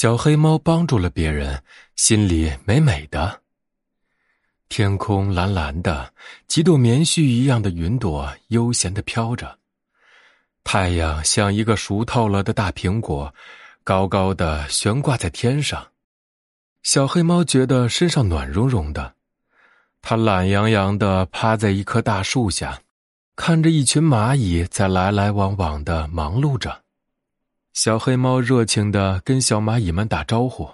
小黑猫帮助了别人，心里美美的。天空蓝蓝的，几朵棉絮一样的云朵悠闲的飘着。太阳像一个熟透了的大苹果，高高的悬挂在天上。小黑猫觉得身上暖融融的，它懒洋洋的趴在一棵大树下，看着一群蚂蚁在来来往往的忙碌着。小黑猫热情的跟小蚂蚁们打招呼：“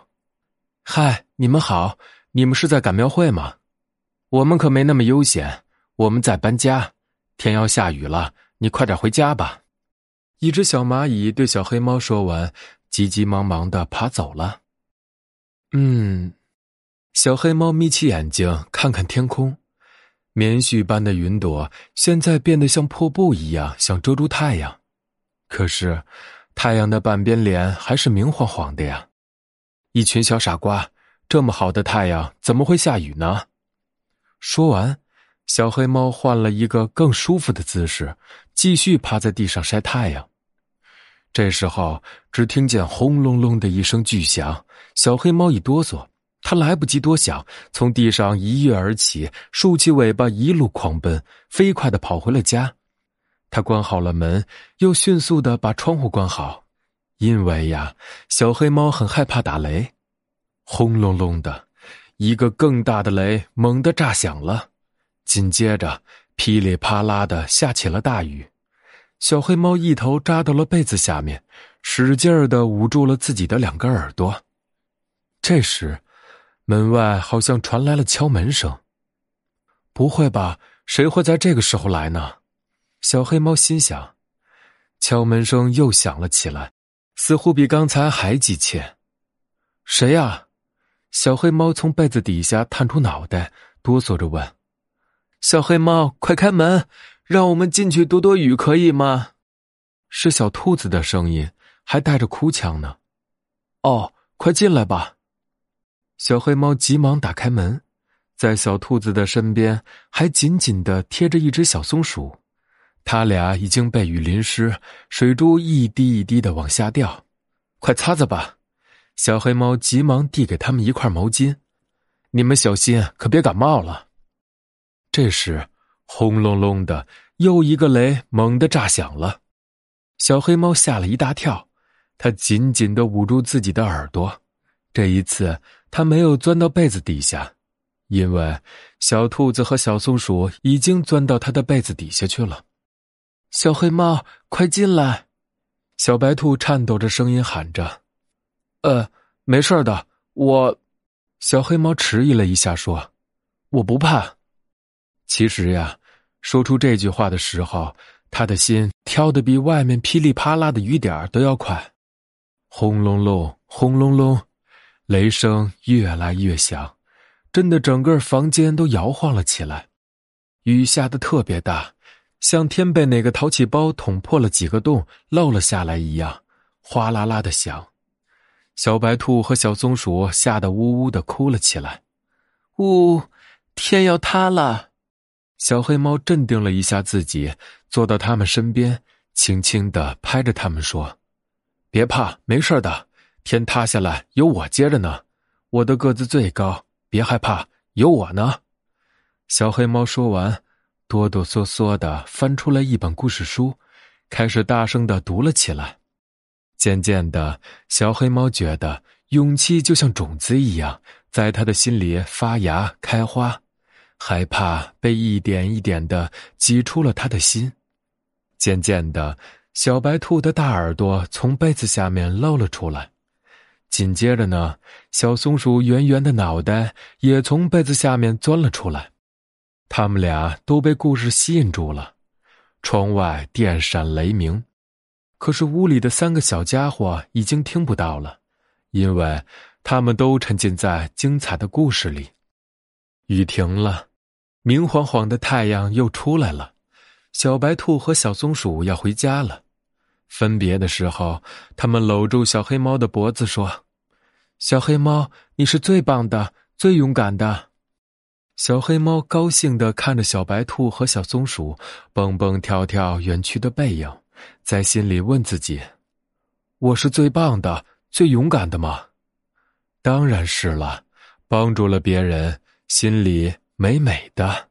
嗨，你们好！你们是在赶庙会吗？我们可没那么悠闲，我们在搬家。天要下雨了，你快点回家吧。”一只小蚂蚁对小黑猫说完，急急忙忙的爬走了。嗯，小黑猫眯起眼睛看看天空，棉絮般的云朵现在变得像破布一样，想遮住太阳。可是。太阳的半边脸还是明晃晃的呀！一群小傻瓜，这么好的太阳怎么会下雨呢？说完，小黑猫换了一个更舒服的姿势，继续趴在地上晒太阳。这时候，只听见轰隆隆的一声巨响，小黑猫一哆嗦，它来不及多想，从地上一跃而起，竖起尾巴一路狂奔，飞快的跑回了家。他关好了门，又迅速的把窗户关好，因为呀，小黑猫很害怕打雷。轰隆隆的，一个更大的雷猛地炸响了，紧接着噼里啪啦的下起了大雨。小黑猫一头扎到了被子下面，使劲儿的捂住了自己的两个耳朵。这时，门外好像传来了敲门声。不会吧？谁会在这个时候来呢？小黑猫心想，敲门声又响了起来，似乎比刚才还急切。谁呀？小黑猫从被子底下探出脑袋，哆嗦着问：“小黑猫，快开门，让我们进去躲躲雨，可以吗？”是小兔子的声音，还带着哭腔呢。哦，快进来吧！小黑猫急忙打开门，在小兔子的身边还紧紧的贴着一只小松鼠。他俩已经被雨淋湿，水珠一滴一滴的往下掉，快擦擦吧！小黑猫急忙递给他们一块毛巾，你们小心，可别感冒了。这时，轰隆隆的又一个雷猛地炸响了，小黑猫吓了一大跳，它紧紧的捂住自己的耳朵。这一次，它没有钻到被子底下，因为小兔子和小松鼠已经钻到它的被子底下去了。小黑猫，快进来！小白兔颤抖着声音喊着：“呃，没事的，我。”小黑猫迟疑了一下，说：“我不怕。”其实呀，说出这句话的时候，他的心跳得比外面噼里啪啦的雨点都要快。轰隆隆，轰隆隆，雷声越来越响，震得整个房间都摇晃了起来。雨下的特别大。像天被哪个淘气包捅破了几个洞漏了下来一样，哗啦啦的响。小白兔和小松鼠吓得呜呜的哭了起来。呜，天要塌了！小黑猫镇定了一下自己，坐到他们身边，轻轻的拍着他们说：“别怕，没事的。天塌下来有我接着呢，我的个子最高，别害怕，有我呢。”小黑猫说完。哆哆嗦嗦的翻出来一本故事书，开始大声的读了起来。渐渐的，小黑猫觉得勇气就像种子一样，在他的心里发芽开花，害怕被一点一点的挤出了他的心。渐渐的，小白兔的大耳朵从被子下面露了出来，紧接着呢，小松鼠圆圆的脑袋也从被子下面钻了出来。他们俩都被故事吸引住了，窗外电闪雷鸣，可是屋里的三个小家伙已经听不到了，因为他们都沉浸在精彩的故事里。雨停了，明晃晃的太阳又出来了。小白兔和小松鼠要回家了，分别的时候，他们搂住小黑猫的脖子说：“小黑猫，你是最棒的，最勇敢的。”小黑猫高兴的看着小白兔和小松鼠蹦蹦跳跳远去的背影，在心里问自己：“我是最棒的、最勇敢的吗？”当然是了，帮助了别人，心里美美的。